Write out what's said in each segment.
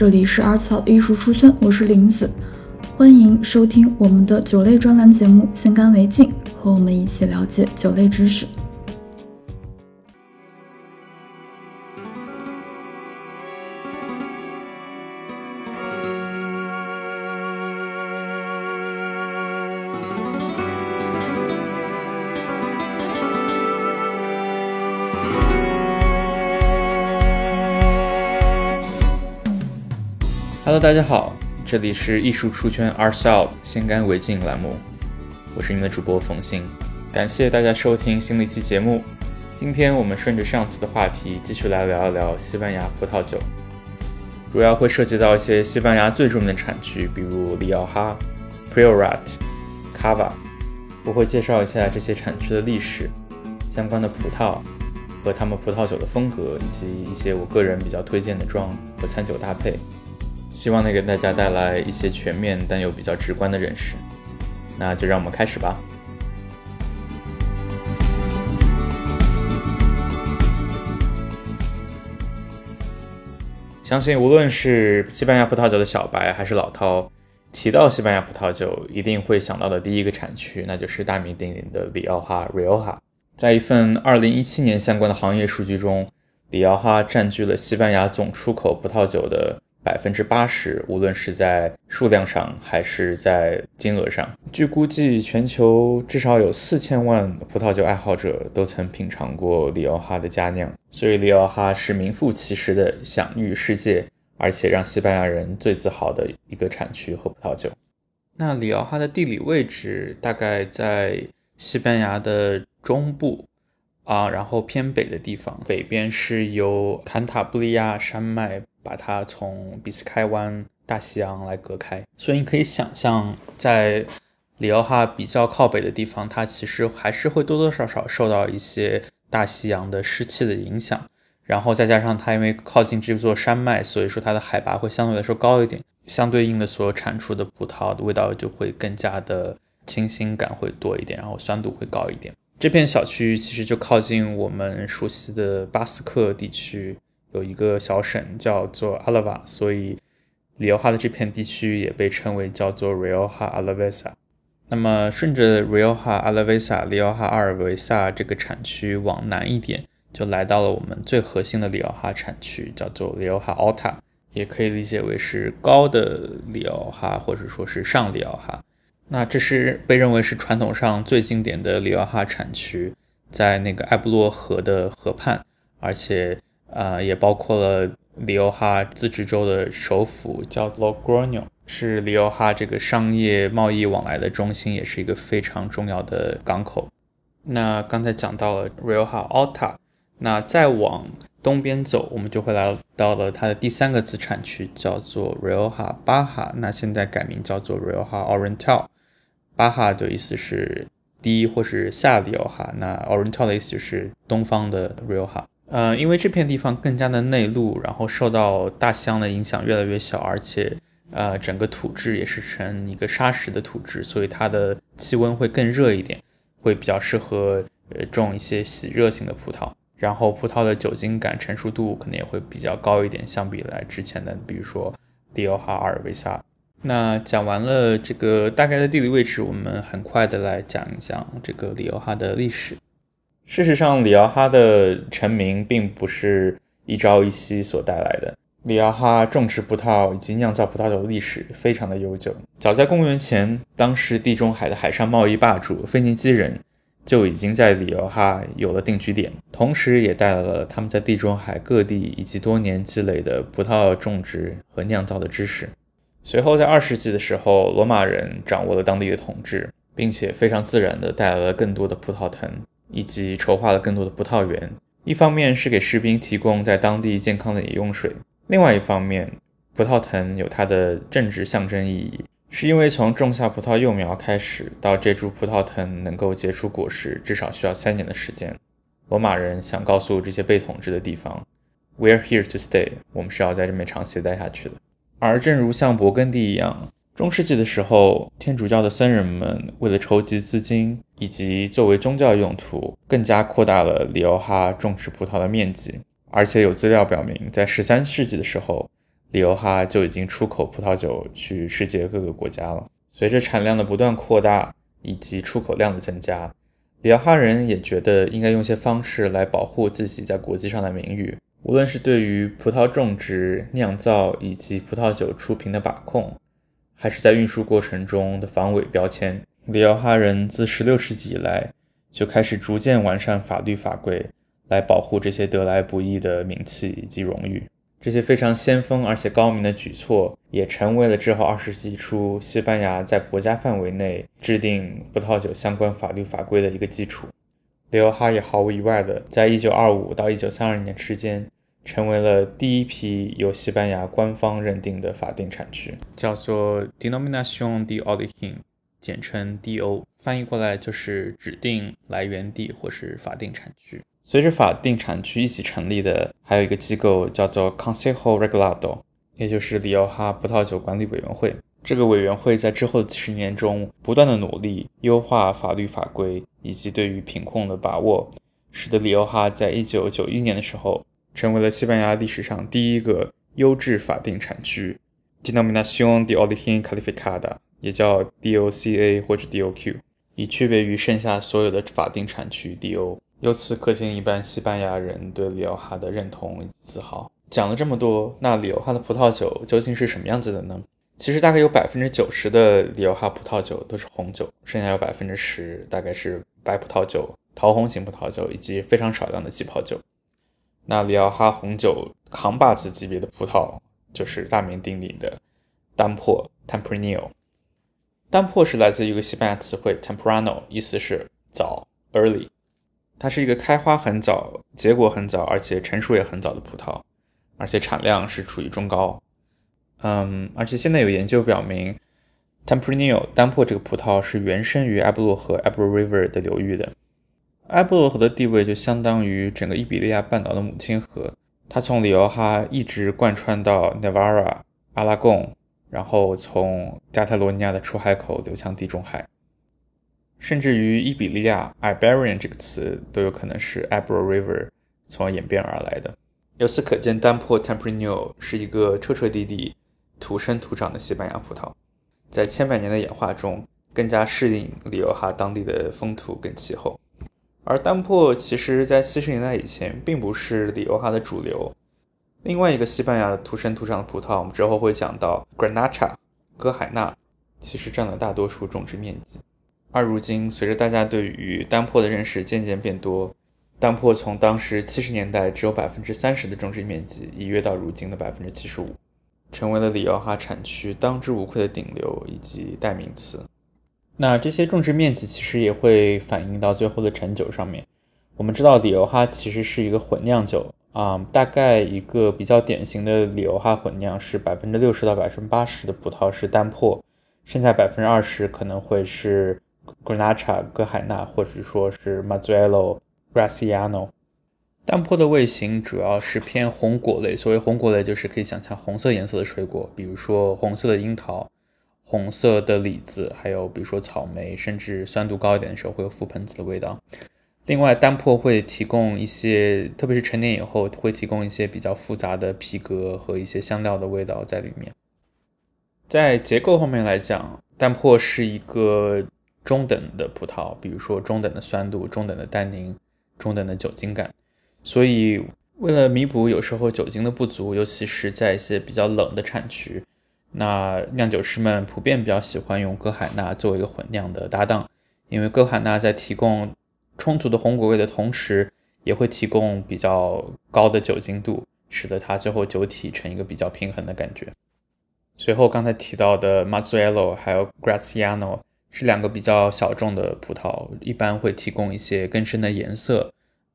这里是阿草艺术出村，我是林子，欢迎收听我们的酒类专栏节目《先干为敬》，和我们一起了解酒类知识。大家好，这里是艺术出圈 Arts Out 先干为敬栏目，我是你们的主播冯鑫，感谢大家收听新的一期节目。今天我们顺着上次的话题，继续来聊一聊西班牙葡萄酒，主要会涉及到一些西班牙最著名的产区，比如里奥哈、Priorat、Cava，我会介绍一下这些产区的历史、相关的葡萄和他们葡萄酒的风格，以及一些我个人比较推荐的装和餐酒搭配。希望能给大家带来一些全面但又比较直观的认识。那就让我们开始吧。相信无论是西班牙葡萄酒的小白还是老饕，提到西班牙葡萄酒，一定会想到的第一个产区，那就是大名鼎鼎的里奥哈 （Rioja）。在一份2017年相关的行业数据中，里奥哈占据了西班牙总出口葡萄酒的。百分之八十，无论是在数量上还是在金额上，据估计，全球至少有四千万葡萄酒爱好者都曾品尝过里奥哈的佳酿，所以里奥哈是名副其实的享誉世界，而且让西班牙人最自豪的一个产区和葡萄酒。那里奥哈的地理位置大概在西班牙的中部。啊，然后偏北的地方，北边是由坎塔布利亚山脉。把它从比斯开湾、大西洋来隔开，所以你可以想象，在里奥哈比较靠北的地方，它其实还是会多多少少受到一些大西洋的湿气的影响。然后再加上它因为靠近这座山脉，所以说它的海拔会相对来说高一点，相对应的所产出的葡萄的味道就会更加的清新感会多一点，然后酸度会高一点。这片小区其实就靠近我们熟悉的巴斯克地区。有一个小省叫做阿拉瓦，所以里奥哈的这片地区也被称为叫做 Rioja Alavesa。那么顺着 Rioja Alavesa 里奥哈阿尔维萨这个产区往南一点，就来到了我们最核心的里奥哈产区，叫做里奥哈 Alta，也可以理解为是高的里奥哈，或者说是上里奥哈。那这是被认为是传统上最经典的里奥哈产区，在那个埃布洛河的河畔，而且。啊，也包括了里奥哈自治州的首府叫 Logroño，是里奥哈这个商业贸易往来的中心，也是一个非常重要的港口。那刚才讲到了 Rioja Alta，那再往东边走，我们就会来到了它的第三个子产区，叫做 Rioja Baja，那现在改名叫做 Rioja Oriental。巴哈的意思是低或是下里奥哈，那 Oriental 的意思就是东方的 Rioja。呃，因为这片地方更加的内陆，然后受到大西洋的影响越来越小，而且呃，整个土质也是呈一个砂石的土质，所以它的气温会更热一点，会比较适合呃种一些喜热性的葡萄。然后葡萄的酒精感、成熟度可能也会比较高一点，相比来之前的，比如说里奥哈、阿尔维萨。那讲完了这个大概的地理位置，我们很快的来讲一讲这个里奥哈的历史。事实上，里奥哈的成名并不是一朝一夕所带来的。里奥哈种植葡萄以及酿造葡萄酒的历史非常的悠久，早在公元前，当时地中海的海上贸易霸主腓尼基人就已经在里奥哈有了定居点，同时也带来了他们在地中海各地以及多年积累的葡萄种植和酿造的知识。随后，在二世纪的时候，罗马人掌握了当地的统治，并且非常自然地带来了更多的葡萄藤。以及筹划了更多的葡萄园，一方面是给士兵提供在当地健康的饮用水，另外一方面，葡萄藤有它的政治象征意义，是因为从种下葡萄幼苗开始，到这株葡萄藤能够结出果实，至少需要三年的时间。罗马人想告诉这些被统治的地方，We're here to stay，我们是要在这边长期待下去的。而正如像勃艮第一样。中世纪的时候，天主教的僧人们为了筹集资金以及作为宗教用途，更加扩大了里奥哈种植葡萄的面积。而且有资料表明，在十三世纪的时候，里奥哈就已经出口葡萄酒去世界各个国家了。随着产量的不断扩大以及出口量的增加，里奥哈人也觉得应该用些方式来保护自己在国际上的名誉。无论是对于葡萄种植、酿造以及葡萄酒出品的把控，还是在运输过程中的防伪标签，里奥哈人自16世纪以来就开始逐渐完善法律法规，来保护这些得来不易的名气以及荣誉。这些非常先锋而且高明的举措，也成为了之后20世纪初西班牙在国家范围内制定葡萄酒相关法律法规的一个基础。里奥哈也毫无意外的，在1925到1932年之间，成为了第一批由西班牙官方认定的法定产区，叫做 Denominación de Origen，简称 DO，翻译过来就是指定来源地或是法定产区。随着法定产区一起成立的，还有一个机构叫做 Consejo Regulado，也就是里奥哈葡萄酒管理委员会。这个委员会在之后的几十年中不断的努力优化法律法规以及对于品控的把握，使得里奥哈在一九九一年的时候成为了西班牙历史上第一个优质法定产区 （Denominación de Origen Calificada），也叫 DOCA 或者 DOQ，以区别于剩下所有的法定产区 DO。由此可见，一般西班牙人对里奥哈的认同以及自豪。讲了这么多，那里奥哈的葡萄酒究竟是什么样子的呢？其实大概有百分之九十的里奥哈葡萄酒都是红酒，剩下有百分之十大概是白葡萄酒、桃红型葡萄酒以及非常少量的气泡酒。那里奥哈红酒扛把子级别的葡萄就是大名鼎鼎的丹珀 （Tempranillo）。丹珀是来自一个西班牙词汇 “temprano”，意思是早 （early）。它是一个开花很早、结果很早，而且成熟也很早的葡萄，而且产量是处于中高。嗯，而且现在有研究表明，Tempranillo 丹珀这个葡萄是原生于埃布洛河 （Ebro River） 的流域的。埃布洛河的地位就相当于整个伊比利亚半岛的母亲河，它从里奥哈一直贯穿到 Navarra、阿拉贡，然后从加泰罗尼亚的出海口流向地中海。甚至于伊比利亚 （Iberian） 这个词都有可能是 Ebro River 从而演变而来的。由此可见，丹珀 （Tempranillo） 是一个彻彻底底土生土长的西班牙葡萄，在千百年的演化中更加适应里奥哈当地的风土跟气候。而丹珀其实在七十年代以前并不是里奥哈的主流。另外一个西班牙的土生土长的葡萄，我们之后会讲到 Granacha（ 哥海纳），其实占了大多数种植面积。而如今，随着大家对于丹珀的认识渐渐变多，丹珀从当时七十年代只有百分之三十的种植面积，已跃到如今的百分之七十五，成为了里奥哈产区当之无愧的顶流以及代名词。那这些种植面积其实也会反映到最后的陈酒上面。我们知道里奥哈其实是一个混酿酒啊，大概一个比较典型的里奥哈混酿是百分之六十到百分之八十的葡萄是丹珀，剩下百分之二十可能会是。Granacha 哥海纳，或者说是 Mazzuelo Graciano，丹珀的味型主要是偏红果类。所谓红果类，就是可以想象红色颜色的水果，比如说红色的樱桃、红色的李子，还有比如说草莓，甚至酸度高一点的时候会有覆盆子的味道。另外，丹珀会提供一些，特别是成年以后，会提供一些比较复杂的皮革和一些香料的味道在里面。在结构方面来讲，丹珀是一个。中等的葡萄，比如说中等的酸度、中等的单宁、中等的酒精感，所以为了弥补有时候酒精的不足，尤其是在一些比较冷的产区，那酿酒师们普遍比较喜欢用哥海纳作为一个混酿的搭档，因为哥海纳在提供充足的红果味的同时，也会提供比较高的酒精度，使得它最后酒体成一个比较平衡的感觉。随后刚才提到的 Mazzuelo 还有 Graciano。是两个比较小众的葡萄，一般会提供一些更深的颜色、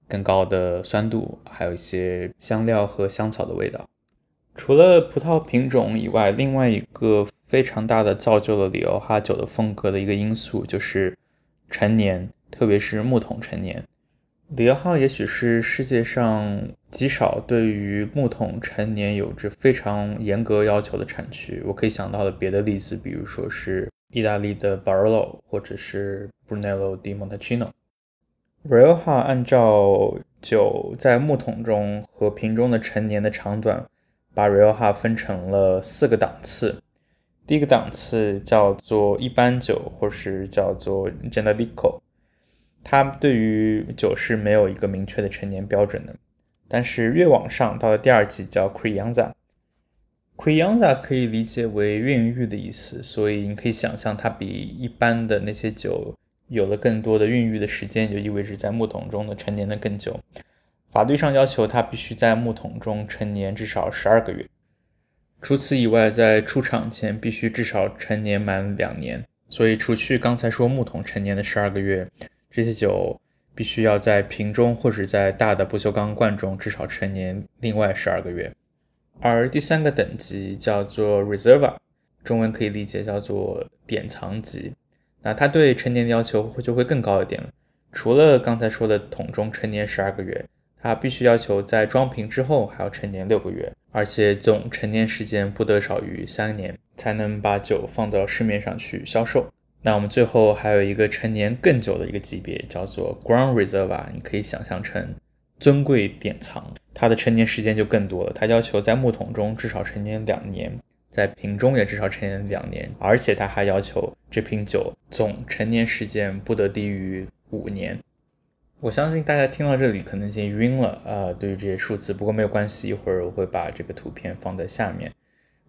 更高的酸度，还有一些香料和香草的味道。除了葡萄品种以外，另外一个非常大的造就了里奥哈酒的风格的一个因素就是陈年，特别是木桶陈年。里奥哈也许是世界上极少对于木桶陈年有着非常严格要求的产区。我可以想到的别的例子，比如说是。意大利的 Barolo 或者是 Brunello di Montalcino。Rioja 按照酒在木桶中和瓶中的陈年的长短把 Rioja 分成了四个档次。第一个档次叫做一般酒，或是叫做 Generico。它对于酒是没有一个明确的陈年标准的。但是越往上，到了第二级叫 Crianza。Crianza 可以理解为孕育的意思，所以你可以想象它比一般的那些酒有了更多的孕育的时间，就意味着在木桶中的陈年的更久。法律上要求它必须在木桶中陈年至少十二个月。除此以外，在出厂前必须至少陈年满两年。所以，除去刚才说木桶陈年的十二个月，这些酒必须要在瓶中或者在大的不锈钢罐中至少陈年另外十二个月。而第三个等级叫做 Reserva，中文可以理解叫做典藏级。那它对陈年的要求会就会更高一点了。除了刚才说的桶中陈年十二个月，它必须要求在装瓶之后还要陈年六个月。而且总陈年时间不得少于三年，才能把酒放到市面上去销售。那我们最后还有一个陈年更久的一个级别，叫做 Grand Reserve，你可以想象成尊贵典藏，它的陈年时间就更多了。它要求在木桶中至少陈年两年，在瓶中也至少陈年两年，而且他还要求这瓶酒总陈年时间不得低于五年。我相信大家听到这里可能已经晕了啊！对于这些数字，不过没有关系，一会儿我会把这个图片放在下面。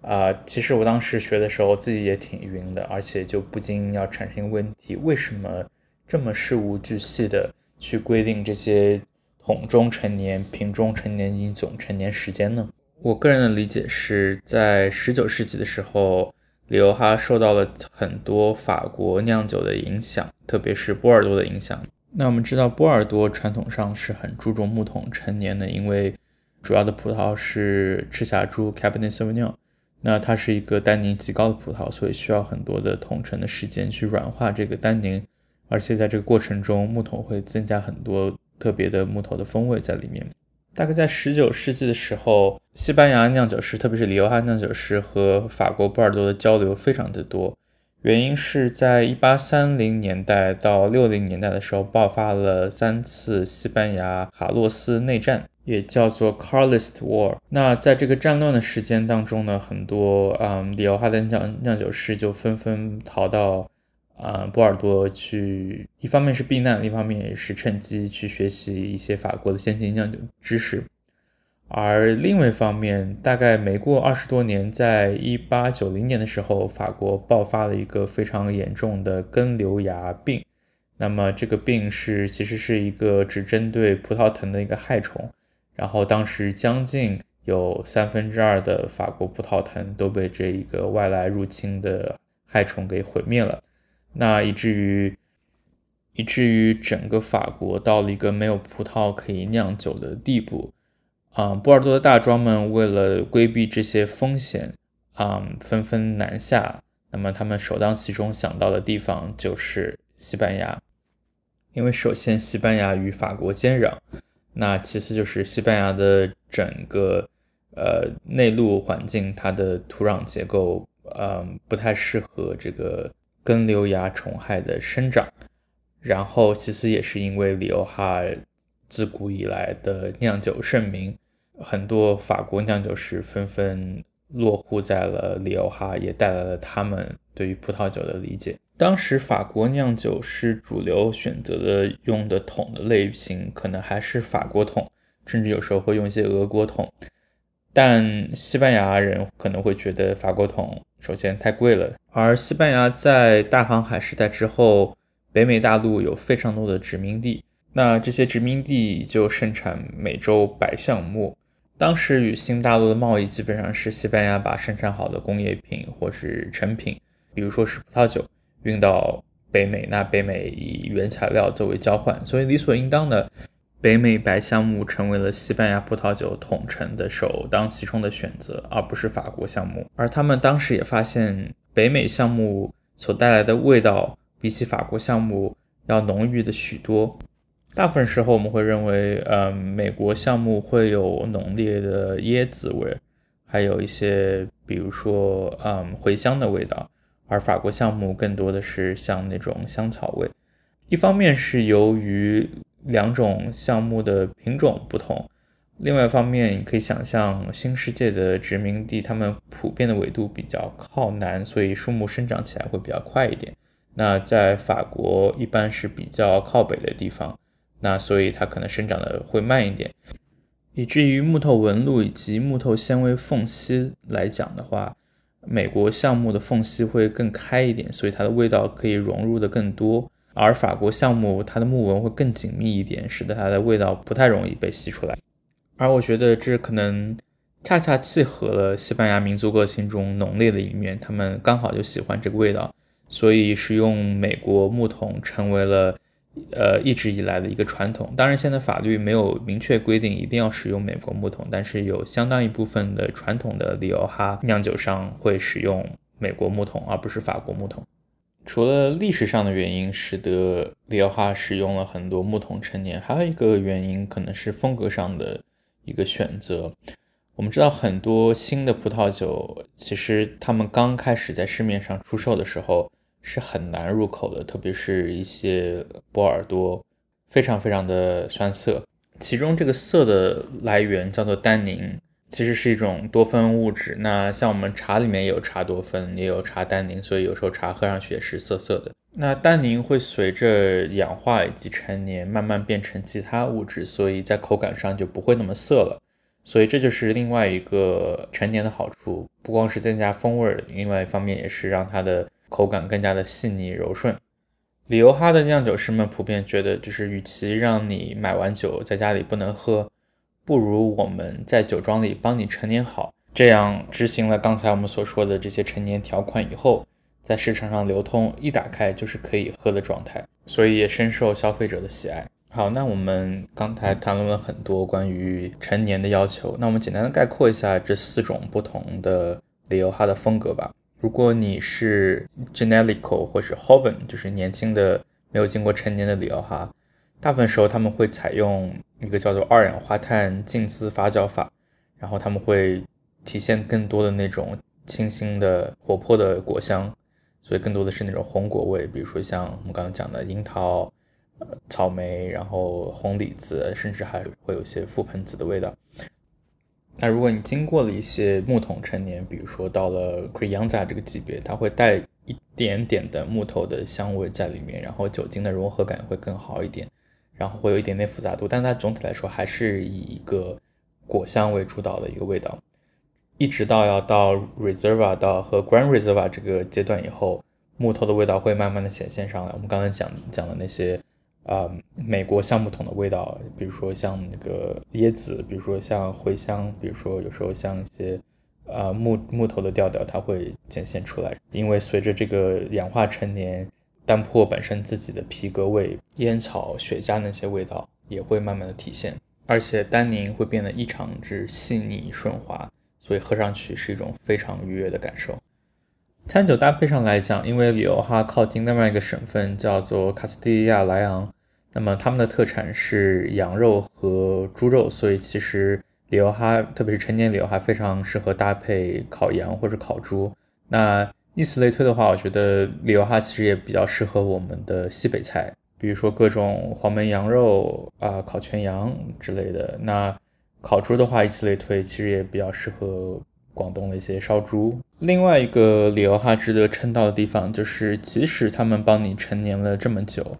啊，其实我当时学的时候自己也挺晕的，而且就不禁要产生一个问题：为什么这么事无巨细的去规定这些桶中陈年、瓶中陈年以总陈年时间呢？我个人的理解是在19世纪的时候，里欧哈受到了很多法国酿酒的影响，特别是波尔多的影响。那我们知道波尔多传统上是很注重木桶陈年的，因为主要的葡萄是赤霞珠 Cabernet Sauvignon，那它是一个单宁极高的葡萄，所以需要很多的桶陈的时间去软化这个单宁，而且在这个过程中木桶会增加很多特别的木头的风味在里面。大概在十九世纪的时候，西班牙酿酒师，特别是里欧哈酿酒师和法国波尔多的交流非常的多。原因是在一八三零年代到六零年代的时候，爆发了三次西班牙卡洛斯内战，也叫做 Carlist War。那在这个战乱的时间当中呢，很多嗯里奥哈的酿酿酒师就纷纷逃到啊波尔多去，一方面是避难，另一方面也是趁机去学习一些法国的先进酿酒知识。而另外一方面，大概没过二十多年，在一八九零年的时候，法国爆发了一个非常严重的根瘤蚜病。那么这个病是其实是一个只针对葡萄藤的一个害虫。然后当时将近有三分之二的法国葡萄藤都被这一个外来入侵的害虫给毁灭了。那以至于以至于整个法国到了一个没有葡萄可以酿酒的地步。啊，波尔多的大庄们为了规避这些风险，啊，纷纷南下。那么他们首当其冲想到的地方就是西班牙，因为首先西班牙与法国接壤，那其次就是西班牙的整个呃内陆环境，它的土壤结构，嗯，不太适合这个根瘤蚜虫害的生长。然后其次也是因为里欧哈自古以来的酿酒盛名。很多法国酿酒师纷纷落户在了里欧哈，也带来了他们对于葡萄酒的理解。当时法国酿酒师主流选择的用的桶的类型，可能还是法国桶，甚至有时候会用一些俄国桶。但西班牙人可能会觉得法国桶首先太贵了，而西班牙在大航海时代之后，北美大陆有非常多的殖民地，那这些殖民地就盛产美洲白橡木。当时与新大陆的贸易基本上是西班牙把生产好的工业品或是成品，比如说是葡萄酒，运到北美，那北美以原材料作为交换，所以理所应当的，北美白橡木成为了西班牙葡萄酒统称的首当其冲的选择，而不是法国橡木。而他们当时也发现，北美橡木所带来的味道比起法国橡木要浓郁的许多。大部分时候我们会认为，呃，美国橡木会有浓烈的椰子味，还有一些，比如说，嗯，茴香的味道，而法国橡木更多的是像那种香草味。一方面是由于两种橡木的品种不同，另外一方面，你可以想象新世界的殖民地，他们普遍的纬度比较靠南，所以树木生长起来会比较快一点。那在法国一般是比较靠北的地方，那所以它可能生长的会慢一点，以至于木头纹路以及木头纤维缝隙来讲的话，美国橡木的缝隙会更开一点，所以它的味道可以融入的更多。而法国橡木它的木纹会更紧密一点，使得它的味道不太容易被吸出来。而我觉得这可能恰恰契合了西班牙民族个性中浓烈的一面，他们刚好就喜欢这个味道，所以使用美国木桶成为了呃一直以来的一个传统。当然，现在法律没有明确规定一定要使用美国木桶，但是有相当一部分的传统的里奥哈酿酒商会使用美国木桶，而不是法国木桶。除了历史上的原因使得里奥哈使用了很多木桶陈年，还有一个原因可能是风格上的。一个选择，我们知道很多新的葡萄酒，其实他们刚开始在市面上出售的时候是很难入口的，特别是一些波尔多，非常非常的酸涩。其中这个涩的来源叫做单宁，其实是一种多酚物质。那像我们茶里面有茶多酚，也有茶单宁，所以有时候茶喝上去也是涩涩的。那单宁会随着氧化以及陈年慢慢变成其他物质，所以在口感上就不会那么涩了。所以这就是另外一个陈年的好处，不光是增加风味，另外一方面也是让它的口感更加的细腻柔顺。里欧哈的酿酒师们普遍觉得，就是与其让你买完酒在家里不能喝，不如我们在酒庄里帮你陈年好，这样执行了刚才我们所说的这些陈年条款以后。在市场上流通，一打开就是可以喝的状态，所以也深受消费者的喜爱。好，那我们刚才谈论了很多关于陈年的要求，那我们简单的概括一下这四种不同的里欧哈的风格吧。如果你是 Genelico 或是 Hoven，就是年轻的没有经过陈年的里欧哈，大部分时候他们会采用一个叫做二氧化碳浸渍发酵法，然后他们会体现更多的那种清新的活泼的果香。所以更多的是那种红果味，比如说像我们刚刚讲的樱桃、呃草莓，然后红李子，甚至还会有一些覆盆子的味道。那如果你经过了一些木桶陈年，比如说到了 Crianza 这个级别，它会带一点点的木头的香味在里面，然后酒精的融合感会更好一点，然后会有一点点复杂度，但它总体来说还是以一个果香为主导的一个味道。一直到要到 Reserva 到和 Grand Reserva 这个阶段以后，木头的味道会慢慢的显现上来。我们刚才讲讲的那些，啊，美国橡木桶的味道，比如说像那个椰子，比如说像茴香，比如说有时候像一些，啊木木头的调调，它会显现出来。因为随着这个氧化陈年，单粕本身自己的皮革味、烟草、雪茄那些味道也会慢慢的体现，而且单宁会变得异常之细腻顺滑。所以喝上去是一种非常愉悦的感受。餐酒搭配上来讲，因为里欧哈靠近另外一个省份叫做卡斯蒂利亚莱昂，那么他们的特产是羊肉和猪肉，所以其实里欧哈，特别是陈年里欧哈，非常适合搭配烤羊或者烤猪。那以此类推的话，我觉得里欧哈其实也比较适合我们的西北菜，比如说各种黄焖羊肉啊、烤全羊之类的。那烤猪的话，以此类推，其实也比较适合广东的一些烧猪。另外一个里欧哈值得称道的地方，就是即使他们帮你陈年了这么久，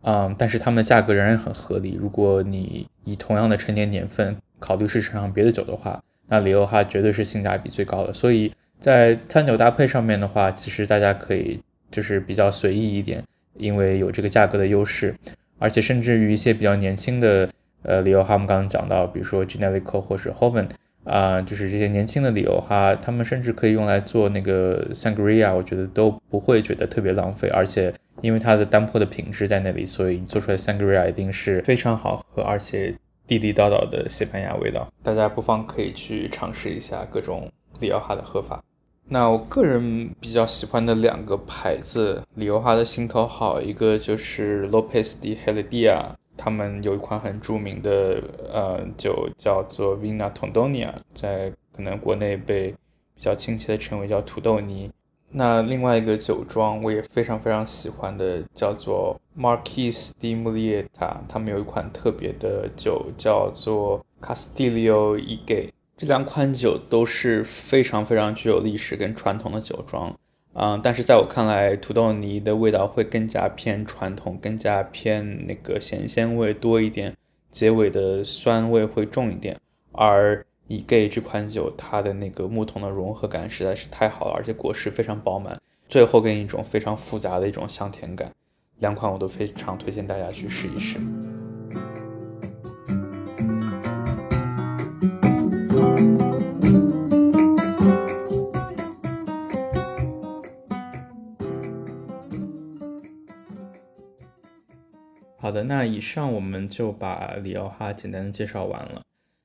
啊，但是他们的价格仍然很合理。如果你以同样的陈年年份考虑市场上别的酒的话，那里欧哈绝对是性价比最高的。所以在餐酒搭配上面的话，其实大家可以就是比较随意一点，因为有这个价格的优势，而且甚至于一些比较年轻的。呃，里欧哈，我们刚刚讲到，比如说 Genelico 或是 Hoven，啊，就是这些年轻的里欧哈，他们甚至可以用来做那个 Sangria，我觉得都不会觉得特别浪费，而且因为它的单粕的品质在那里，所以做出来 Sangria 一定是非常好喝，而且地地道道的西班牙味道。大家不妨可以去尝试一下各种里奥哈的喝法。那我个人比较喜欢的两个牌子，里奥哈的心头好，一个就是 Lopez de h e l e d i a。他们有一款很著名的呃酒叫做 Vina Tondonia，在可能国内被比较亲切的称为叫土豆泥。那另外一个酒庄我也非常非常喜欢的叫做 Marquis de Mulieta，他们有一款特别的酒叫做 Castillo e Gay。这两款酒都是非常非常具有历史跟传统的酒庄，嗯，但是在我看来，土豆泥的味道会更加偏传统，更加偏那个咸鲜味多一点，结尾的酸味会重一点。而以 Gay 这款酒，它的那个木桶的融合感实在是太好了，而且果实非常饱满，最后给你一种非常复杂的一种香甜感。两款我都非常推荐大家去试一试。好的，那以上我们就把里奥哈简单的介绍完了。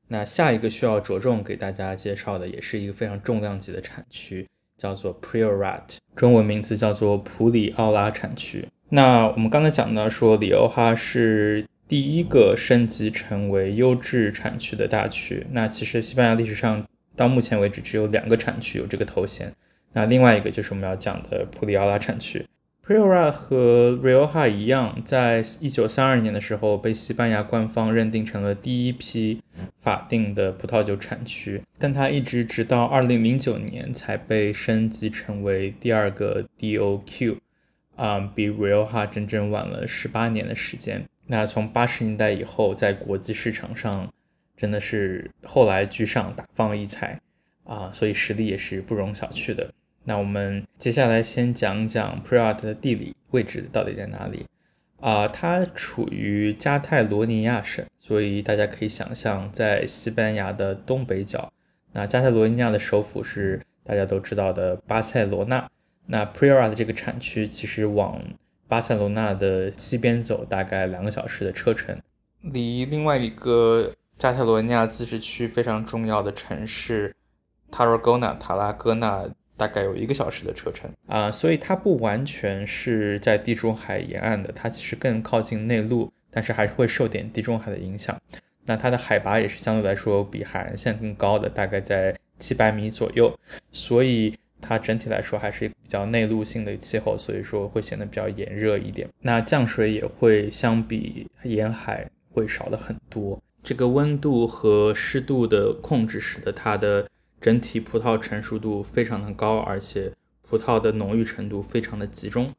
那下一个需要着重给大家介绍的，也是一个非常重量级的产区，叫做 Priorat，中文名字叫做普里奥拉产区。那我们刚才讲到说，里奥哈是第一个升级成为优质产区的大区。那其实西班牙历史上到目前为止只有两个产区有这个头衔，那另外一个就是我们要讲的普里奥拉产区。Priora 和 Rioja 一样，在一九三二年的时候被西班牙官方认定成了第一批法定的葡萄酒产区，但它一直直到二零零九年才被升级成为第二个 DOQ，啊，比 Rioja 整整晚了十八年的时间。那从八十年代以后，在国际市场上真的是后来居上，大放异彩啊，所以实力也是不容小觑的。那我们接下来先讲讲 p r i a t 的地理位置到底在哪里啊？它处于加泰罗尼亚省，所以大家可以想象在西班牙的东北角。那加泰罗尼亚的首府是大家都知道的巴塞罗那。那 p r i a t 这个产区其实往巴塞罗那的西边走大概两个小时的车程，离另外一个加泰罗尼亚自治区非常重要的城市 Tarragona 塔拉戈纳。大概有一个小时的车程啊，所以它不完全是在地中海沿岸的，它其实更靠近内陆，但是还是会受点地中海的影响。那它的海拔也是相对来说比海岸线更高的，大概在七百米左右，所以它整体来说还是比较内陆性的气候，所以说会显得比较炎热一点。那降水也会相比沿海会少的很多。这个温度和湿度的控制使得它的。整体葡萄成熟度非常的高，而且葡萄的浓郁程度非常的集中。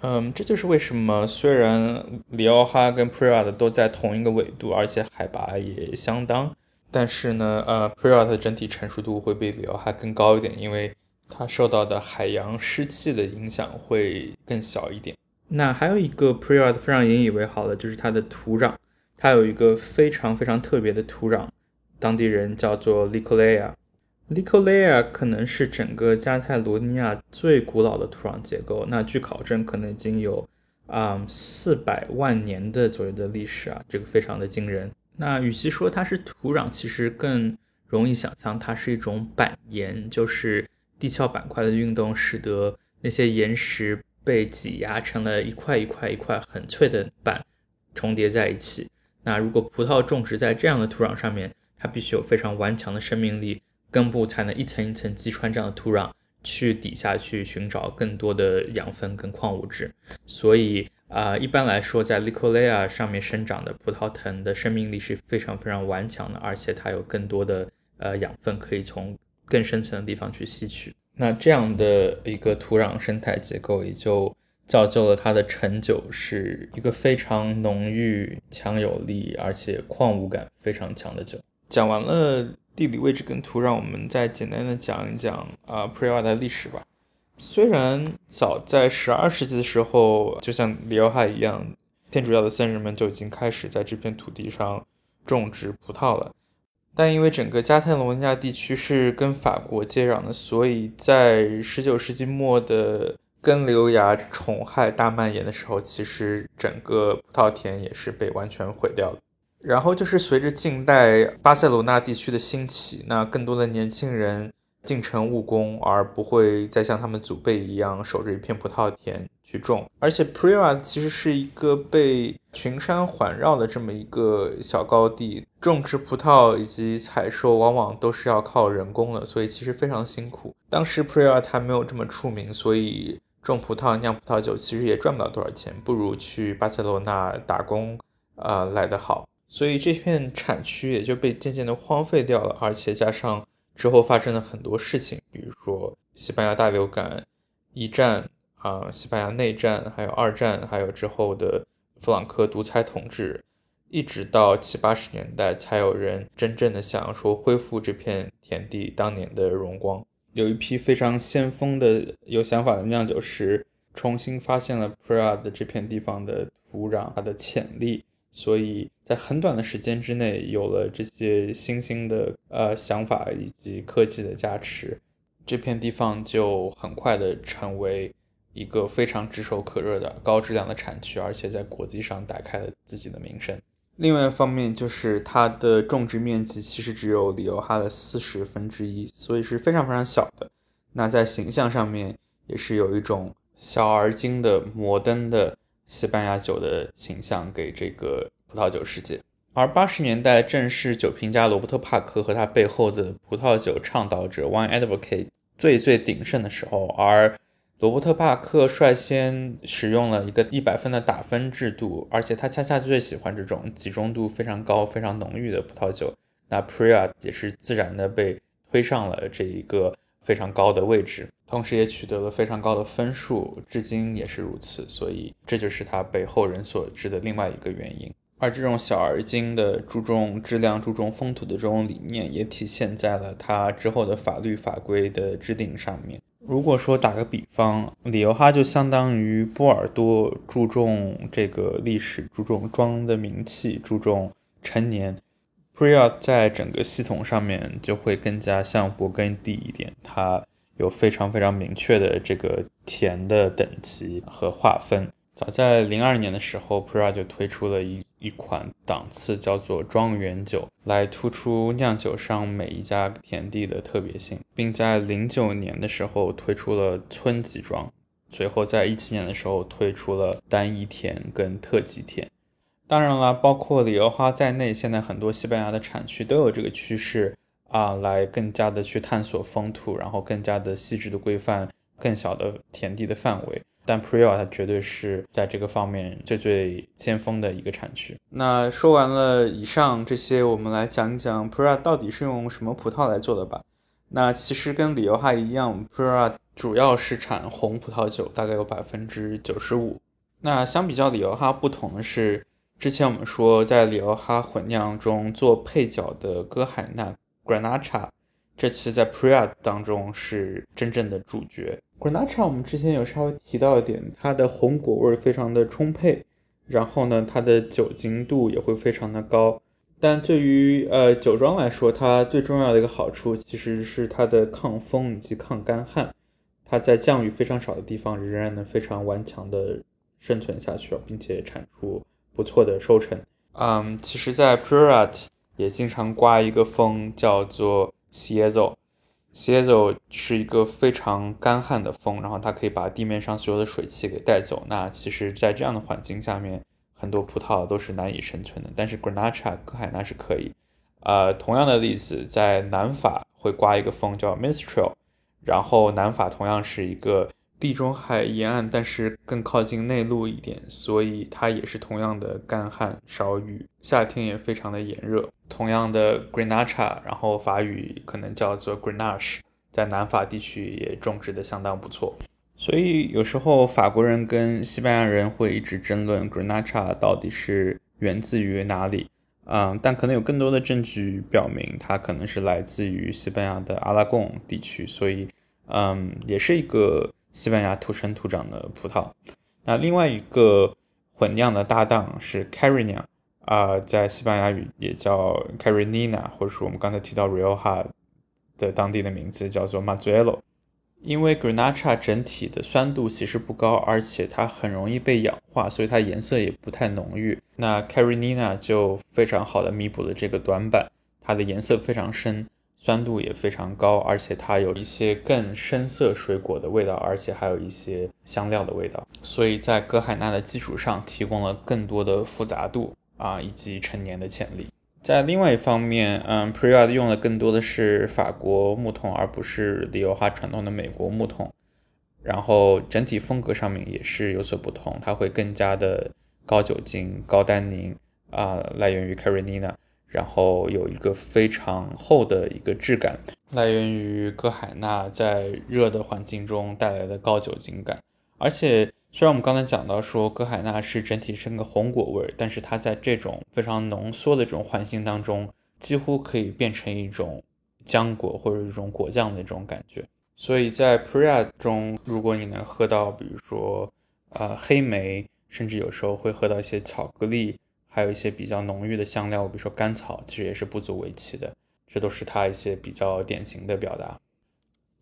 嗯，这就是为什么虽然里奥哈跟 p r i a t 都在同一个纬度，而且海拔也相当，但是呢，呃 p r i a t 整体成熟度会比里奥哈更高一点，因为它受到的海洋湿气的影响会更小一点。那还有一个 p r i a t 非常引以为豪的就是它的土壤，它有一个非常非常特别的土壤，当地人叫做 Licolea。Licolaea 可能是整个加泰罗尼亚最古老的土壤结构。那据考证，可能已经有啊四百万年的左右的历史啊，这个非常的惊人。那与其说它是土壤，其实更容易想象它是一种板岩，就是地壳板块的运动，使得那些岩石被挤压成了一块一块一块很脆的板，重叠在一起。那如果葡萄种植在这样的土壤上面，它必须有非常顽强的生命力。根部才能一层一层击穿这样的土壤，去底下去寻找更多的养分跟矿物质。所以啊，一般来说，在 Licolea 上面生长的葡萄藤的生命力是非常非常顽强的，而且它有更多的呃养分可以从更深层的地方去吸取。那这样的一个土壤生态结构，也就造就了它的陈酒是一个非常浓郁、强有力，而且矿物感非常强的酒。讲完了。地理位置跟土壤，我们再简单的讲一讲啊 p r i a 的历史吧。虽然早在十二世纪的时候，就像里奥哈一样，天主教的僧人们就已经开始在这片土地上种植葡萄了，但因为整个加泰罗尼亚地区是跟法国接壤的，所以在十九世纪末的根瘤蚜虫害大蔓延的时候，其实整个葡萄田也是被完全毁掉了。然后就是随着近代巴塞罗那地区的兴起，那更多的年轻人进城务工，而不会再像他们祖辈一样守着一片葡萄田去种。而且 p r i a 其实是一个被群山环绕的这么一个小高地，种植葡萄以及采收往往都是要靠人工的，所以其实非常辛苦。当时 p r i a 还没有这么出名，所以种葡萄酿葡萄酒其实也赚不了多少钱，不如去巴塞罗那打工，呃来得好。所以这片产区也就被渐渐的荒废掉了。而且加上之后发生了很多事情，比如说西班牙大流感、一战啊、西班牙内战，还有二战，还有之后的弗朗克独裁统治，一直到七八十年代，才有人真正的想说恢复这片田地当年的荣光。有一批非常先锋的有想法的酿酒师，重新发现了 Pria 的这片地方的土壤，它的潜力。所以在很短的时间之内，有了这些新兴的呃想法以及科技的加持，这片地方就很快的成为一个非常炙手可热的高质量的产区，而且在国际上打开了自己的名声。另外一方面，就是它的种植面积其实只有里欧哈的四十分之一，所以是非常非常小的。那在形象上面，也是有一种小而精的摩登的。西班牙酒的形象给这个葡萄酒世界，而八十年代正是酒评家罗伯特·帕克和他背后的葡萄酒倡导者 Wine Advocate 最最鼎盛的时候。而罗伯特·帕克率先使用了一个一百分的打分制度，而且他恰恰最喜欢这种集中度非常高、非常浓郁的葡萄酒。那 Pria 也是自然的被推上了这一个非常高的位置。同时也取得了非常高的分数，至今也是如此，所以这就是他被后人所知的另外一个原因。而这种小而精的、注重质量、注重风土的这种理念，也体现在了他之后的法律法规的制定上面。如果说打个比方，里欧哈就相当于波尔多，注重这个历史，注重庄的名气，注重陈年。P r i a 在整个系统上面就会更加像勃艮第一点，它。有非常非常明确的这个甜的等级和划分。早在零二年的时候，Pura 就推出了一一款档次叫做庄园酒，来突出酿酒商每一家田地的特别性，并在零九年的时候推出了村级庄，随后在一七年的时候推出了单一田跟特级田。当然了，包括里欧哈在内，现在很多西班牙的产区都有这个趋势。啊，来更加的去探索风土，然后更加的细致的规范更小的田地的范围。但 Pria 它绝对是在这个方面最最先锋的一个产区。那说完了以上这些，我们来讲讲 Pria 到底是用什么葡萄来做的吧。那其实跟里欧哈一样，Pria 主要是产红葡萄酒，大概有百分之九十五。那相比较里欧哈不同的是，之前我们说在里欧哈混酿中做配角的歌海纳。Granacha 这期在 Pria 当中是真正的主角。Granacha 我们之前有稍微提到一点，它的红果味非常的充沛，然后呢，它的酒精度也会非常的高。但对于呃酒庄来说，它最重要的一个好处其实是它的抗风以及抗干旱。它在降雨非常少的地方，仍然能非常顽强的生存下去，并且产出不错的收成。嗯，其实，在 Pria 也经常刮一个风，叫做 Ciezo。Ciezo 是一个非常干旱的风，然后它可以把地面上所有的水汽给带走。那其实，在这样的环境下面，很多葡萄都是难以生存的。但是 Granacha 格海纳是可以。呃，同样的例子，在南法会刮一个风叫 Mistral，然后南法同样是一个。地中海沿岸，但是更靠近内陆一点，所以它也是同样的干旱少雨，夏天也非常的炎热。同样的 Grenache，然后法语可能叫做 Grenache，在南法地区也种植的相当不错。所以有时候法国人跟西班牙人会一直争论 Grenache 到底是源自于哪里，嗯，但可能有更多的证据表明它可能是来自于西班牙的阿拉贡地区，所以嗯，也是一个。西班牙土生土长的葡萄，那另外一个混酿的搭档是 Carignan，啊，在西班牙语也叫 Carinina，或者说我们刚才提到 Rioja 的当地的名字叫做 Mazuelo。因为 Grenache 整体的酸度其实不高，而且它很容易被氧化，所以它颜色也不太浓郁。那 Carinina 就非常好的弥补了这个短板，它的颜色非常深。酸度也非常高，而且它有一些更深色水果的味道，而且还有一些香料的味道，所以在格海纳的基础上提供了更多的复杂度啊，以及陈年的潜力。在另外一方面，嗯 p r i a d 用的更多的是法国木桶，而不是里欧哈传统的美国木桶，然后整体风格上面也是有所不同，它会更加的高酒精、高单宁，啊，来源于 Carolina，然后有一个非常厚的一个质感，来源于歌海纳在热的环境中带来的高酒精感。而且，虽然我们刚才讲到说歌海纳是整体是个红果味，但是它在这种非常浓缩的这种环境当中，几乎可以变成一种浆果或者一种果酱的这种感觉。所以在 Pria 中，如果你能喝到，比如说呃黑莓，甚至有时候会喝到一些巧克力。还有一些比较浓郁的香料，比如说甘草，其实也是不足为奇的。这都是它一些比较典型的表达。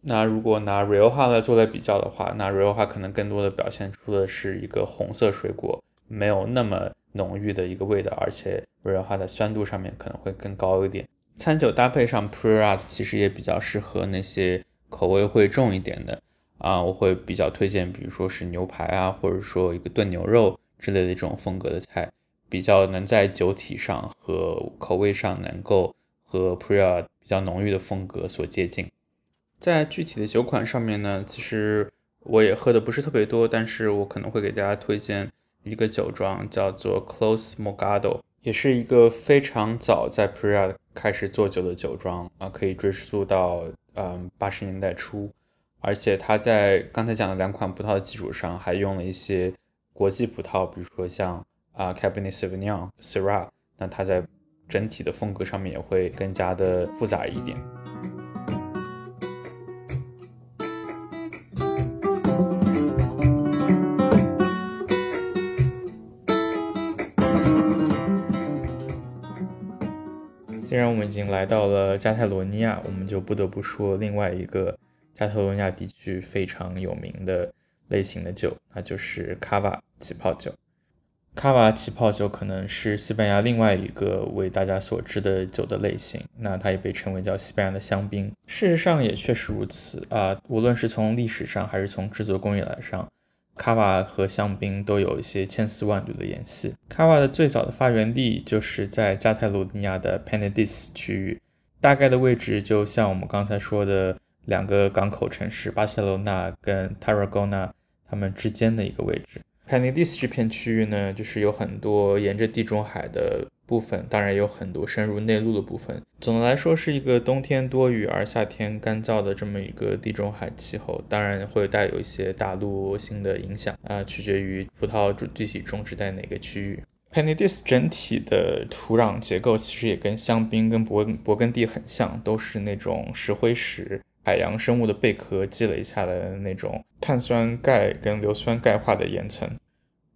那如果拿 Rioja 来做来比较的话，那 Rioja 可能更多的表现出的是一个红色水果，没有那么浓郁的一个味道，而且 Rioja 的酸度上面可能会更高一点。餐酒搭配上 p r i a 其实也比较适合那些口味会重一点的啊，我会比较推荐，比如说是牛排啊，或者说一个炖牛肉之类的这种风格的菜。比较能在酒体上和口味上能够和 Pria 比较浓郁的风格所接近。在具体的酒款上面呢，其实我也喝的不是特别多，但是我可能会给大家推荐一个酒庄，叫做 Close Mogado，也是一个非常早在 Pria 开始做酒的酒庄啊，可以追溯到嗯八十年代初，而且它在刚才讲的两款葡萄的基础上，还用了一些国际葡萄，比如说像。啊，Cabernet Sauvignon、Syrah，那它在整体的风格上面也会更加的复杂一点。既然我们已经来到了加泰罗尼亚，我们就不得不说另外一个加泰罗尼亚地区非常有名的类型的酒，那就是 Cava 起泡酒。卡瓦起泡酒可能是西班牙另外一个为大家所知的酒的类型，那它也被称为叫西班牙的香槟。事实上也确实如此啊，无论是从历史上还是从制作工艺来上，卡瓦和香槟都有一些千丝万缕的联系。卡瓦的最早的发源地就是在加泰罗尼亚的 Penedis 区域，大概的位置就像我们刚才说的两个港口城市巴塞罗那跟 Tarragona 它们之间的一个位置。凯尼蒂斯这片区域呢，就是有很多沿着地中海的部分，当然有很多深入内陆的部分。总的来说，是一个冬天多雨而夏天干燥的这么一个地中海气候，当然会带有一些大陆性的影响啊，取决于葡萄具体种植在哪个区域。p e n e d i s 整体的土壤结构其实也跟香槟、跟勃勃艮第很像，都是那种石灰石。海洋生物的贝壳积累下来的那种碳酸钙跟硫酸钙化的岩层，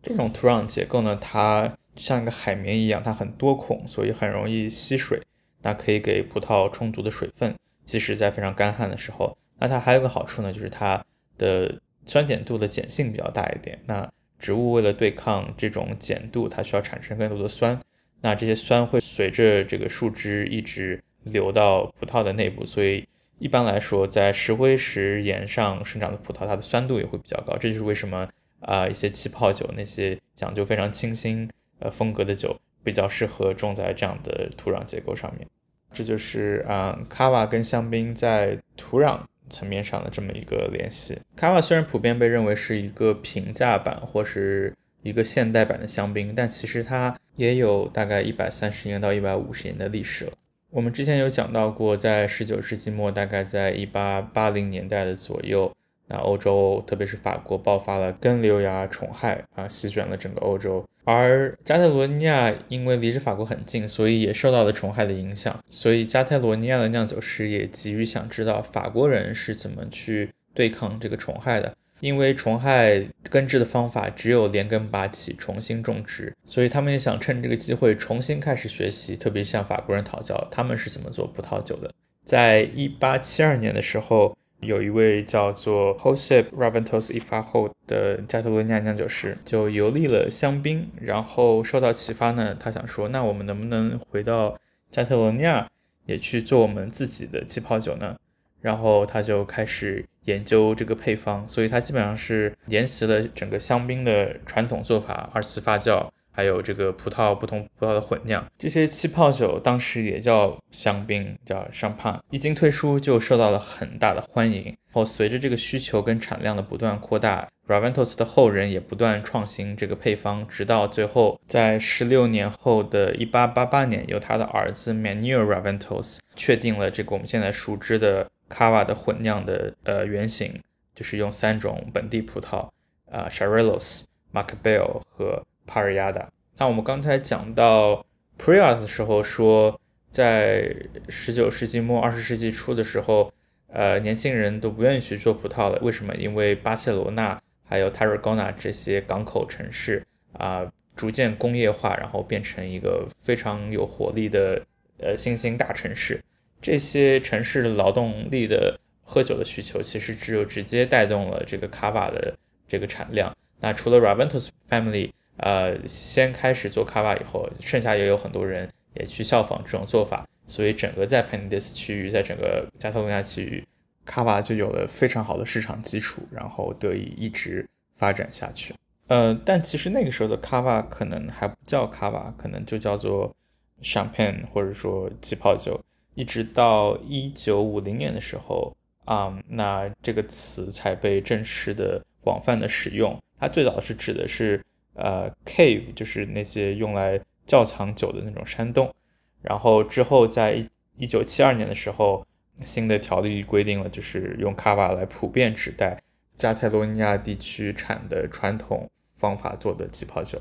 这种土壤结构呢，它像一个海绵一样，它很多孔，所以很容易吸水，那可以给葡萄充足的水分，即使在非常干旱的时候。那它还有个好处呢，就是它的酸碱度的碱性比较大一点。那植物为了对抗这种碱度，它需要产生更多的酸，那这些酸会随着这个树枝一直流到葡萄的内部，所以。一般来说，在石灰石岩上生长的葡萄，它的酸度也会比较高。这就是为什么啊，一些气泡酒那些讲究非常清新呃风格的酒，比较适合种在这样的土壤结构上面。这就是啊，卡瓦跟香槟在土壤层面上的这么一个联系。卡瓦虽然普遍被认为是一个平价版或是一个现代版的香槟，但其实它也有大概一百三十年到一百五十年的历史了。我们之前有讲到过，在十九世纪末，大概在一八八零年代的左右，那欧洲特别是法国爆发了根瘤蚜虫害啊，席卷了整个欧洲。而加泰罗尼亚因为离着法国很近，所以也受到了虫害的影响。所以加泰罗尼亚的酿酒师也急于想知道法国人是怎么去对抗这个虫害的。因为虫害根治的方法只有连根拔起，重新种植，所以他们也想趁这个机会重新开始学习，特别向法国人讨教他们是怎么做葡萄酒的。在一八七二年的时候，有一位叫做 Josep Rabentos 一发后的加泰罗尼亚酿酒师就游历了香槟，然后受到启发呢，他想说，那我们能不能回到加泰罗尼亚也去做我们自己的气泡酒呢？然后他就开始研究这个配方，所以他基本上是沿袭了整个香槟的传统做法，二次发酵，还有这个葡萄不同葡萄的混酿。这些气泡酒当时也叫香槟，叫上帕。一经推出就受到了很大的欢迎。然后随着这个需求跟产量的不断扩大，Raventos 的后人也不断创新这个配方，直到最后在十六年后的一八八八年，由他的儿子 Manuel Raventos 确定了这个我们现在熟知的卡瓦的混酿的呃原型，就是用三种本地葡萄啊 s h a r e l o s Macabeo 和 Parellada。那我们刚才讲到 Prior 的时候说，在十九世纪末二十世纪初的时候，呃，年轻人都不愿意去做葡萄了。为什么？因为巴塞罗那。还有 Tarragona 这些港口城市啊，逐渐工业化，然后变成一个非常有活力的呃新兴大城市。这些城市的劳动力的喝酒的需求，其实只有直接带动了这个卡瓦的这个产量。那除了 Raventos family 呃先开始做卡瓦以后，剩下也有很多人也去效仿这种做法，所以整个在 Penedès 区域，在整个加泰罗尼亚区域。卡瓦就有了非常好的市场基础，然后得以一直发展下去。呃，但其实那个时候的卡瓦可能还不叫卡瓦，可能就叫做 champagne 或者说气泡酒。一直到一九五零年的时候啊，那这个词才被正式的广泛的使用。它最早是指的是呃 cave，就是那些用来窖藏酒的那种山洞。然后之后在一一九七二年的时候。新的条例规定了，就是用 cava 来普遍指代加泰罗尼亚地区产的传统方法做的起泡酒。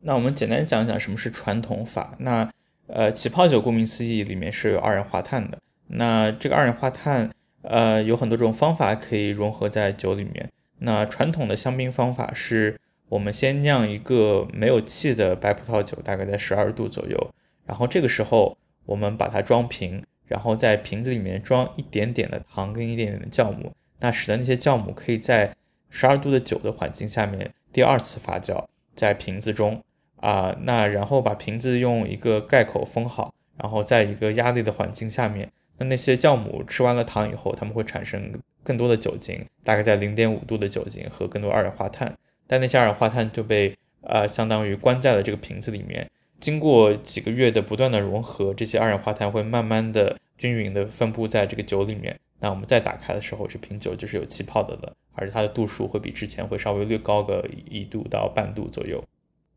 那我们简单讲一讲什么是传统法。那呃，起泡酒顾名思义，里面是有二氧化碳的。那这个二氧化碳呃有很多种方法可以融合在酒里面。那传统的香槟方法是，我们先酿一个没有气的白葡萄酒，大概在十二度左右，然后这个时候我们把它装瓶。然后在瓶子里面装一点点的糖跟一点点的酵母，那使得那些酵母可以在十二度的酒的环境下面第二次发酵在瓶子中啊，那然后把瓶子用一个盖口封好，然后在一个压力的环境下面，那那些酵母吃完了糖以后，它们会产生更多的酒精，大概在零点五度的酒精和更多二氧化碳，但那些二氧化碳就被呃相当于关在了这个瓶子里面。经过几个月的不断的融合，这些二氧化碳会慢慢的均匀的分布在这个酒里面。那我们再打开的时候，这瓶酒就是有气泡的了，而且它的度数会比之前会稍微略高个一度到半度左右。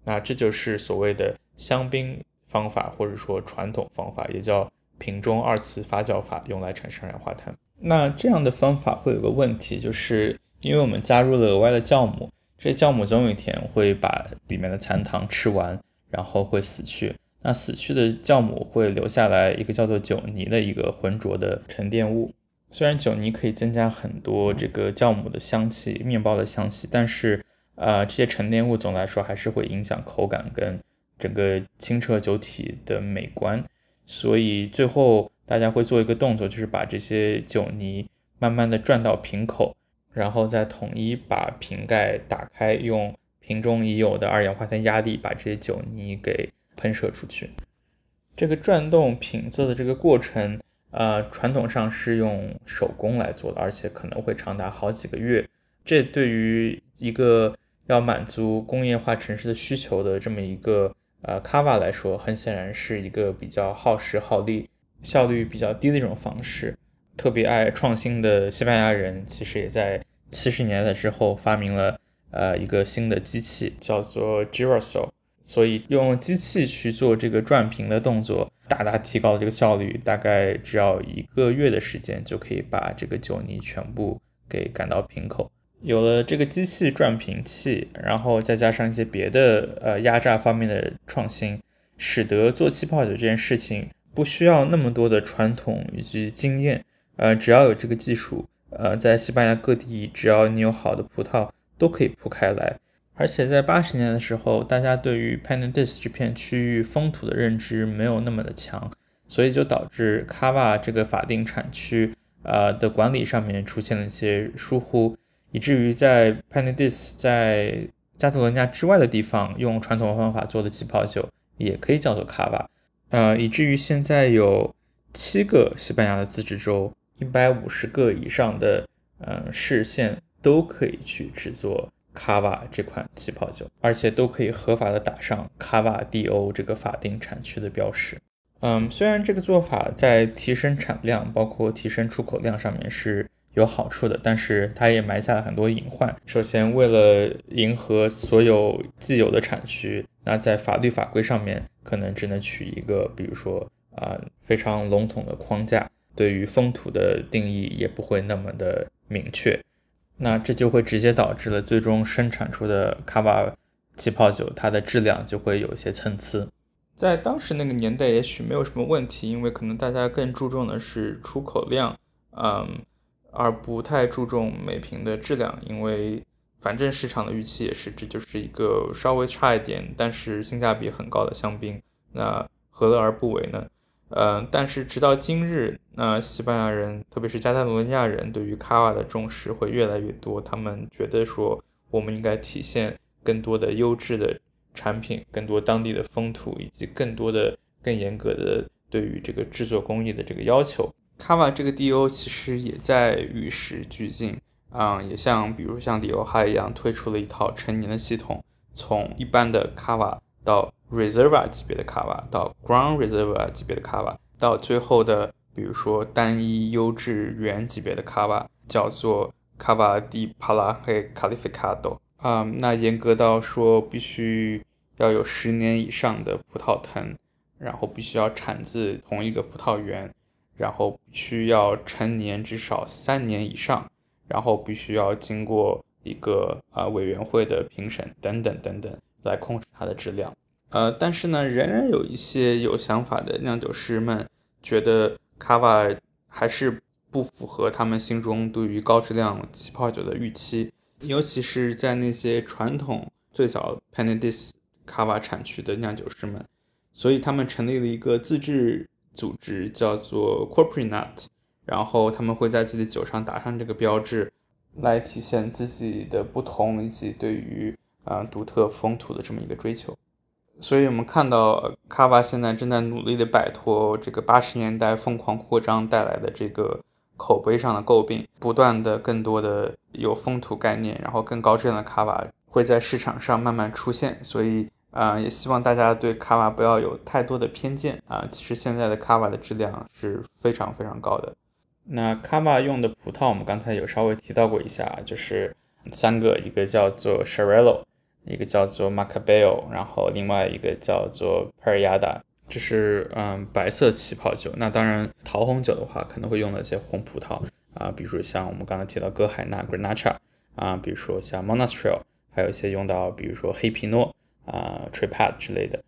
那这就是所谓的香槟方法，或者说传统方法，也叫瓶中二次发酵法，用来产生二氧化碳。那这样的方法会有个问题，就是因为我们加入了额外的酵母，这酵母总有一天会把里面的残糖吃完。然后会死去，那死去的酵母会留下来一个叫做酒泥的一个浑浊的沉淀物。虽然酒泥可以增加很多这个酵母的香气、面包的香气，但是呃，这些沉淀物总来说还是会影响口感跟整个清澈酒体的美观。所以最后大家会做一个动作，就是把这些酒泥慢慢的转到瓶口，然后再统一把瓶盖打开，用。瓶中已有的二氧化碳压力把这些酒泥给喷射出去。这个转动瓶子的这个过程，呃，传统上是用手工来做的，而且可能会长达好几个月。这对于一个要满足工业化城市的需求的这么一个呃卡瓦来说，很显然是一个比较耗时耗力、效率比较低的一种方式。特别爱创新的西班牙人，其实也在七十年代之后发明了。呃，一个新的机器叫做 Girasol，所以用机器去做这个转瓶的动作，大大提高了这个效率。大概只要一个月的时间，就可以把这个酒泥全部给赶到瓶口。有了这个机器转瓶器，然后再加上一些别的呃压榨方面的创新，使得做气泡酒这件事情不需要那么多的传统以及经验。呃，只要有这个技术，呃，在西班牙各地，只要你有好的葡萄。都可以铺开来，而且在八十年的时候，大家对于 Penedès 这片区域风土的认知没有那么的强，所以就导致卡瓦这个法定产区呃的管理上面出现了一些疏忽，以至于在 Penedès 在加泰罗尼亚之外的地方用传统方法做的气泡酒也可以叫做卡瓦，呃，以至于现在有七个西班牙的自治州，一百五十个以上的嗯市县。都可以去制作卡瓦这款气泡酒，而且都可以合法的打上卡瓦蒂欧这个法定产区的标识。嗯，虽然这个做法在提升产量、包括提升出口量上面是有好处的，但是它也埋下了很多隐患。首先，为了迎合所有既有的产区，那在法律法规上面可能只能取一个，比如说啊非常笼统的框架，对于风土的定义也不会那么的明确。那这就会直接导致了最终生产出的卡瓦气泡酒，它的质量就会有一些参差。在当时那个年代，也许没有什么问题，因为可能大家更注重的是出口量，嗯。而不太注重每瓶的质量，因为反正市场的预期也是，这就是一个稍微差一点，但是性价比很高的香槟，那何乐而不为呢？呃，但是直到今日，那西班牙人，特别是加泰罗尼亚人，对于卡瓦的重视会越来越多，他们觉得说，我们应该体现更多的优质的产品，更多当地的风土，以及更多的更严格的对于这个制作工艺的这个要求。卡瓦这个 DO 其实也在与时俱进，嗯，也像比如像里欧哈一样推出了一套成年的系统，从一般的卡瓦到 Reserva 级别的卡瓦，到 Grand Reserva 级别的卡瓦，到最后的比如说单一优质原级别的卡瓦，叫做卡瓦迪帕拉黑卡利菲卡多，啊，那严格到说必须要有十年以上的葡萄藤，然后必须要产自同一个葡萄园。然后需要成年至少三年以上，然后必须要经过一个啊委员会的评审等等等等来控制它的质量。呃，但是呢，仍然有一些有想法的酿酒师们觉得卡瓦还是不符合他们心中对于高质量起泡酒的预期，尤其是在那些传统最早 Penedis 卡瓦产区的酿酒师们，所以他们成立了一个自治。组织叫做 Corporate Nut，然后他们会在自己的酒上打上这个标志，来体现自己的不同以及对于啊独特风土的这么一个追求。所以我们看到卡瓦现在正在努力的摆脱这个八十年代疯狂扩张带来的这个口碑上的诟病，不断的更多的有风土概念，然后更高质量的卡瓦会在市场上慢慢出现。所以。啊，也希望大家对卡瓦不要有太多的偏见啊。其实现在的卡瓦的质量是非常非常高的。那卡瓦用的葡萄，我们刚才有稍微提到过一下，就是三个，一个叫做 s h a r e l o 一个叫做 Macabeo，然后另外一个叫做 p e r i a d a 这是嗯白色起泡酒。那当然桃红酒的话，可能会用到一些红葡萄啊，比如像我们刚才提到歌海纳 Grenache 啊，比如说像 Monastrell，还有一些用到比如说黑皮诺。啊 t r i p a d 之类的，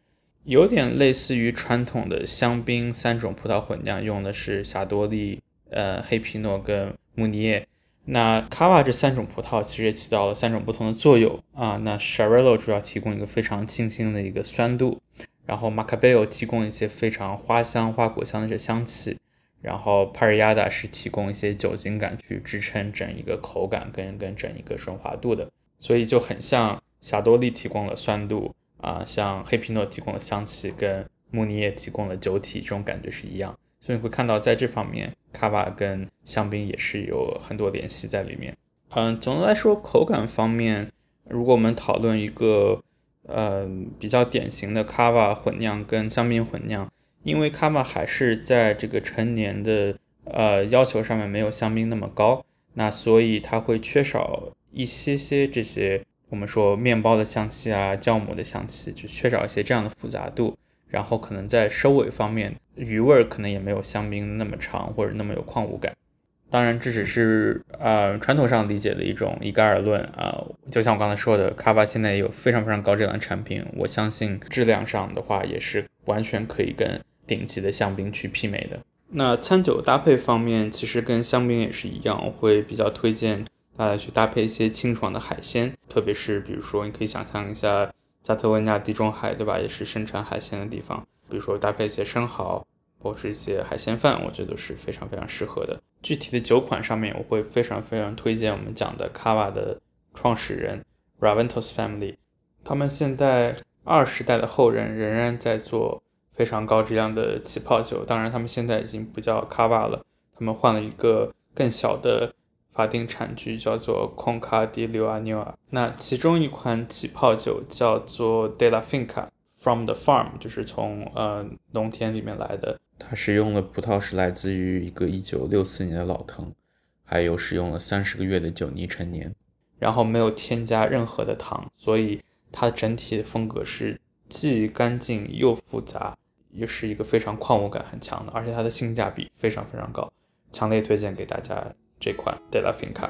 有点类似于传统的香槟三种葡萄混酿，用的是霞多丽、呃黑皮诺跟慕尼耶。那卡瓦这三种葡萄其实也起到了三种不同的作用啊。那 s h a r e l o 主要提供一个非常清新的一个酸度，然后 Macabeo 提供一些非常花香、花果香的这香气，然后 p a r i a d a 是提供一些酒精感去支撑整一个口感跟跟整一个顺滑度的，所以就很像。霞多丽提供了酸度啊，像黑皮诺提供了香气，跟慕尼叶提供了酒体，这种感觉是一样。所以你会看到，在这方面，卡瓦跟香槟也是有很多联系在里面。嗯，总的来说，口感方面，如果我们讨论一个呃比较典型的卡瓦混酿跟香槟混酿，因为卡瓦还是在这个陈年的呃要求上面没有香槟那么高，那所以它会缺少一些些这些。我们说面包的香气啊，酵母的香气，就缺少一些这样的复杂度。然后可能在收尾方面，余味儿可能也没有香槟那么长，或者那么有矿物感。当然，这只是呃传统上理解的一种一概而论啊。就像我刚才说的，卡巴现在有非常非常高质量的产品，我相信质量上的话也是完全可以跟顶级的香槟去媲美的。那餐酒搭配方面，其实跟香槟也是一样，会比较推荐。大家去搭配一些清爽的海鲜，特别是比如说，你可以想象一下加特罗尼亚地中海，对吧？也是生产海鲜的地方。比如说搭配一些生蚝，或是一些海鲜饭，我觉得是非常非常适合的。具体的酒款上面，我会非常非常推荐我们讲的卡瓦的创始人 Raventos Family，他们现在二十代的后人仍然在做非常高质量的起泡酒。当然，他们现在已经不叫卡瓦了，他们换了一个更小的。法定产区叫做 Conca di l a n i a 那其中一款起泡酒叫做 De la Finca，from the farm，就是从呃农田里面来的。它使用的葡萄是来自于一个1964年的老藤，还有使用了三十个月的酒泥陈年，然后没有添加任何的糖，所以它整体的风格是既干净又复杂，又是一个非常矿物感很强的，而且它的性价比非常非常高，强烈推荐给大家这款 De La Finca。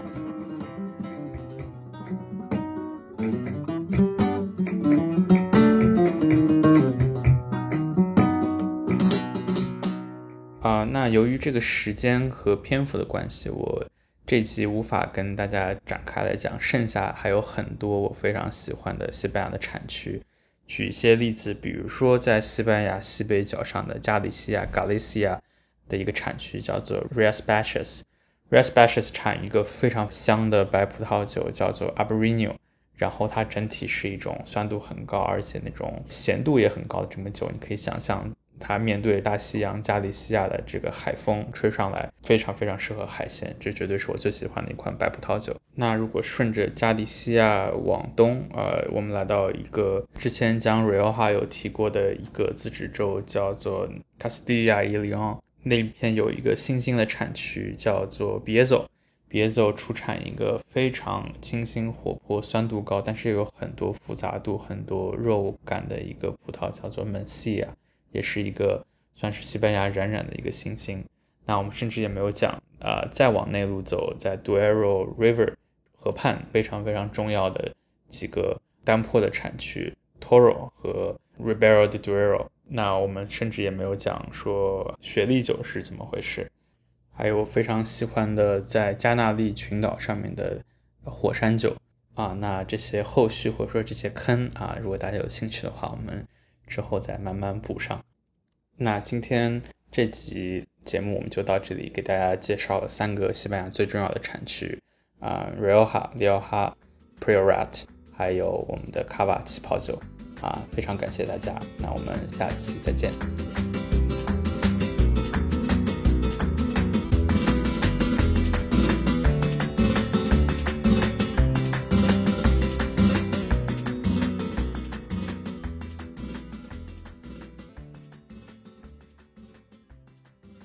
啊，那由于这个时间和篇幅的关系，我这集无法跟大家展开来讲。剩下还有很多我非常喜欢的西班牙的产区，举一些例子，比如说在西班牙西北角上的加利西亚 （Galicia） 的一个产区叫做 Rias Baixas。Rias Baixas 产一个非常香的白葡萄酒，叫做 Abarino，。然后它整体是一种酸度很高，而且那种咸度也很高的这么酒，你可以想象。它面对大西洋加利西亚的这个海风吹上来，非常非常适合海鲜，这绝对是我最喜欢的一款白葡萄酒。那如果顺着加利西亚往东，呃，我们来到一个之前讲 Rioja 有提过的一个自治州，叫做 Castilla y León，那片有一个新兴的产区叫做 b i e z o b i e z o 出产一个非常清新活泼、酸度高，但是有很多复杂度、很多肉感的一个葡萄，叫做 Mencia。也是一个算是西班牙冉冉的一个新星。那我们甚至也没有讲，呃，再往内陆走，在 Duero River 河畔非常非常重要的几个单坡的产区 Toro 和 Ribera de Duero。那我们甚至也没有讲说雪莉酒是怎么回事。还有我非常喜欢的在加纳利群岛上面的火山酒啊。那这些后续或者说这些坑啊，如果大家有兴趣的话，我们。之后再慢慢补上。那今天这集节目我们就到这里，给大家介绍了三个西班牙最重要的产区啊，Rioja、Rioja、Priorat，还有我们的卡瓦气泡酒啊，非常感谢大家。那我们下期再见。